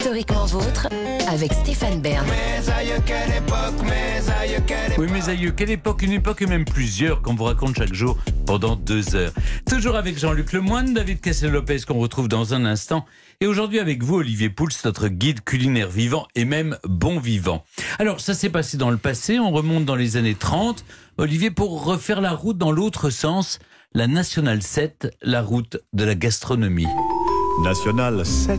Historiquement vôtre avec Stéphane Bern. Oui, mes aïeux, quelle époque Une époque et même plusieurs qu'on vous raconte chaque jour pendant deux heures. Toujours avec Jean-Luc Lemoyne, David Kessel-Lopez qu'on retrouve dans un instant. Et aujourd'hui avec vous, Olivier Pouls, notre guide culinaire vivant et même bon vivant. Alors, ça s'est passé dans le passé, on remonte dans les années 30. Olivier, pour refaire la route dans l'autre sens, la Nationale 7, la route de la gastronomie. National 7.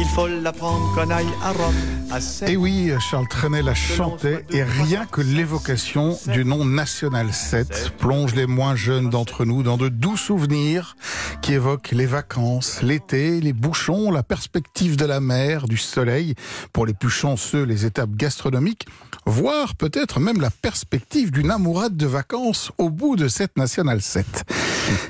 Il faut l'apprendre qu'on aille à Rome. À 7. Et oui, Charles Trenet la chantait et rien que l'évocation du nom National 7 plonge les moins jeunes d'entre nous dans de doux souvenirs qui évoquent les vacances, l'été, les bouchons, la perspective de la mer, du soleil, pour les plus chanceux, les étapes gastronomiques, voire peut-être même la perspective d'une amourade de vacances au bout de cette National 7.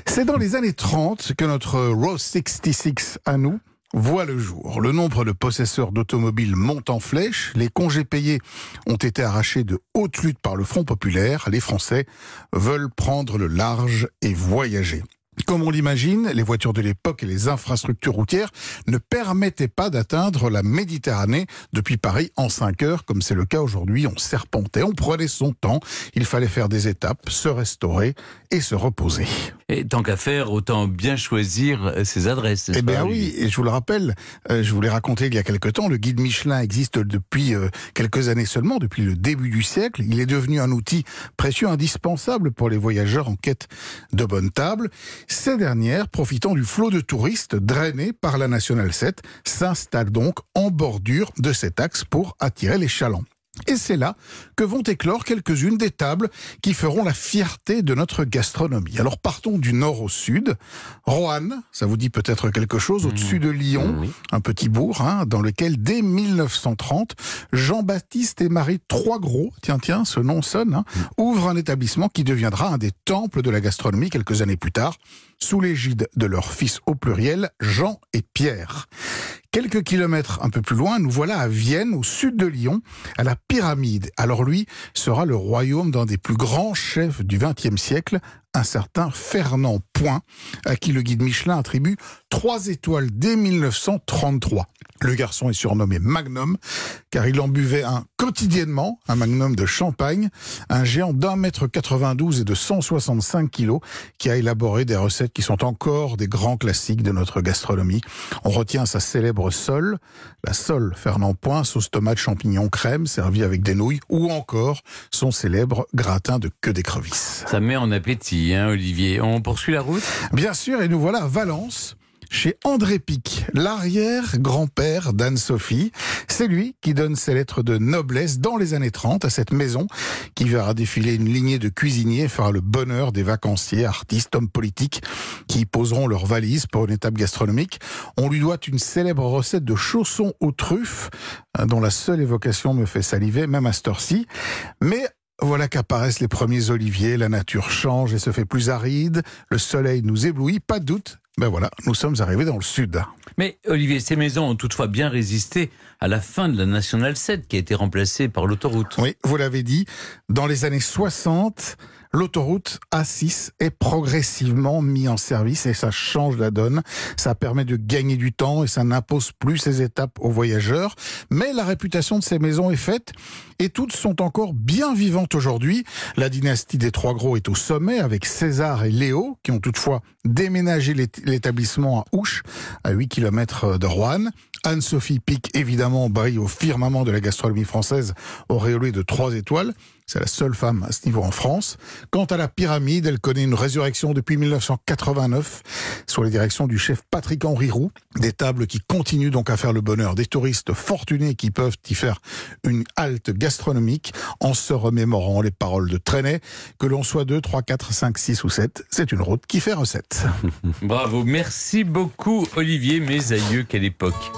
C'est dans les années 30 que notre Rose 66 à nous voit le jour. Le nombre de possesseurs d'automobiles monte en flèche, les congés payés ont été arrachés de haute lutte par le Front populaire, les Français veulent prendre le large et voyager. Comme on l'imagine, les voitures de l'époque et les infrastructures routières ne permettaient pas d'atteindre la Méditerranée depuis Paris en 5 heures, comme c'est le cas aujourd'hui. On serpentait, on prenait son temps, il fallait faire des étapes, se restaurer et se reposer. Et tant qu'à faire, autant bien choisir euh, ses adresses. Eh bien oui, et je vous le rappelle, euh, je vous l'ai raconté il y a quelque temps, le guide Michelin existe depuis euh, quelques années seulement, depuis le début du siècle. Il est devenu un outil précieux, indispensable pour les voyageurs en quête de bonnes tables. Ces dernières, profitant du flot de touristes drainés par la Nationale 7, s'installent donc en bordure de cet axe pour attirer les chalands. Et c'est là que vont éclore quelques-unes des tables qui feront la fierté de notre gastronomie. Alors partons du nord au sud. Roanne, ça vous dit peut-être quelque chose, au-dessus de Lyon, un petit bourg hein, dans lequel dès 1930, Jean-Baptiste et Marie Trois-Gros, tiens tiens, ce nom sonne, hein, ouvrent un établissement qui deviendra un des temples de la gastronomie quelques années plus tard, sous l'égide de leur fils au pluriel, Jean et Pierre. Quelques kilomètres un peu plus loin, nous voilà à Vienne, au sud de Lyon, à la Pyramide. Alors lui sera le royaume d'un des plus grands chefs du XXe siècle, un certain Fernand À qui le guide Michelin attribue trois étoiles dès 1933. Le garçon est surnommé Magnum, car il en buvait un quotidiennement, un magnum de champagne, un géant d'un mètre 92 et de 165 kilos, qui a élaboré des recettes qui sont encore des grands classiques de notre gastronomie. On retient sa célèbre sole, la sole Fernand Point, sauce tomate champignon crème, servie avec des nouilles, ou encore son célèbre gratin de queue d'écrevisse. Ça met en appétit, hein, Olivier. On poursuit la route Bien sûr, et nous voilà à Valence. Chez André Pic, l'arrière-grand-père d'Anne-Sophie. C'est lui qui donne ses lettres de noblesse dans les années 30 à cette maison qui verra défiler une lignée de cuisiniers et fera le bonheur des vacanciers, artistes, hommes politiques qui poseront leurs valises pour une étape gastronomique. On lui doit une célèbre recette de chaussons aux truffes hein, dont la seule évocation me fait saliver, même à cette heure-ci. Mais voilà qu'apparaissent les premiers oliviers, la nature change et se fait plus aride, le soleil nous éblouit, pas de doute. Ben voilà, nous sommes arrivés dans le sud. Mais Olivier, ces maisons ont toutefois bien résisté à la fin de la Nationale 7 qui a été remplacée par l'autoroute. Oui, vous l'avez dit, dans les années 60, l'autoroute A6 est progressivement mis en service et ça change la donne. Ça permet de gagner du temps et ça n'impose plus ces étapes aux voyageurs. Mais la réputation de ces maisons est faite et toutes sont encore bien vivantes aujourd'hui. La dynastie des Trois Gros est au sommet avec César et Léo qui ont toutefois déménagé l'établissement à Ouche, à 8 km de Roanne. Anne-Sophie Pic, évidemment, brille au firmament de la gastronomie française, auréolée de trois étoiles. C'est la seule femme à ce niveau en France. Quant à la pyramide, elle connaît une résurrection depuis 1989, sous la direction du chef Patrick-Henri Roux. Des tables qui continuent donc à faire le bonheur des touristes fortunés qui peuvent y faire une halte gastronomique en se remémorant les paroles de Trenet. Que l'on soit 2, 3, 4, 5, 6 ou 7, c'est une route qui fait recette. Bravo, merci beaucoup Olivier, mes aïeux, quelle époque.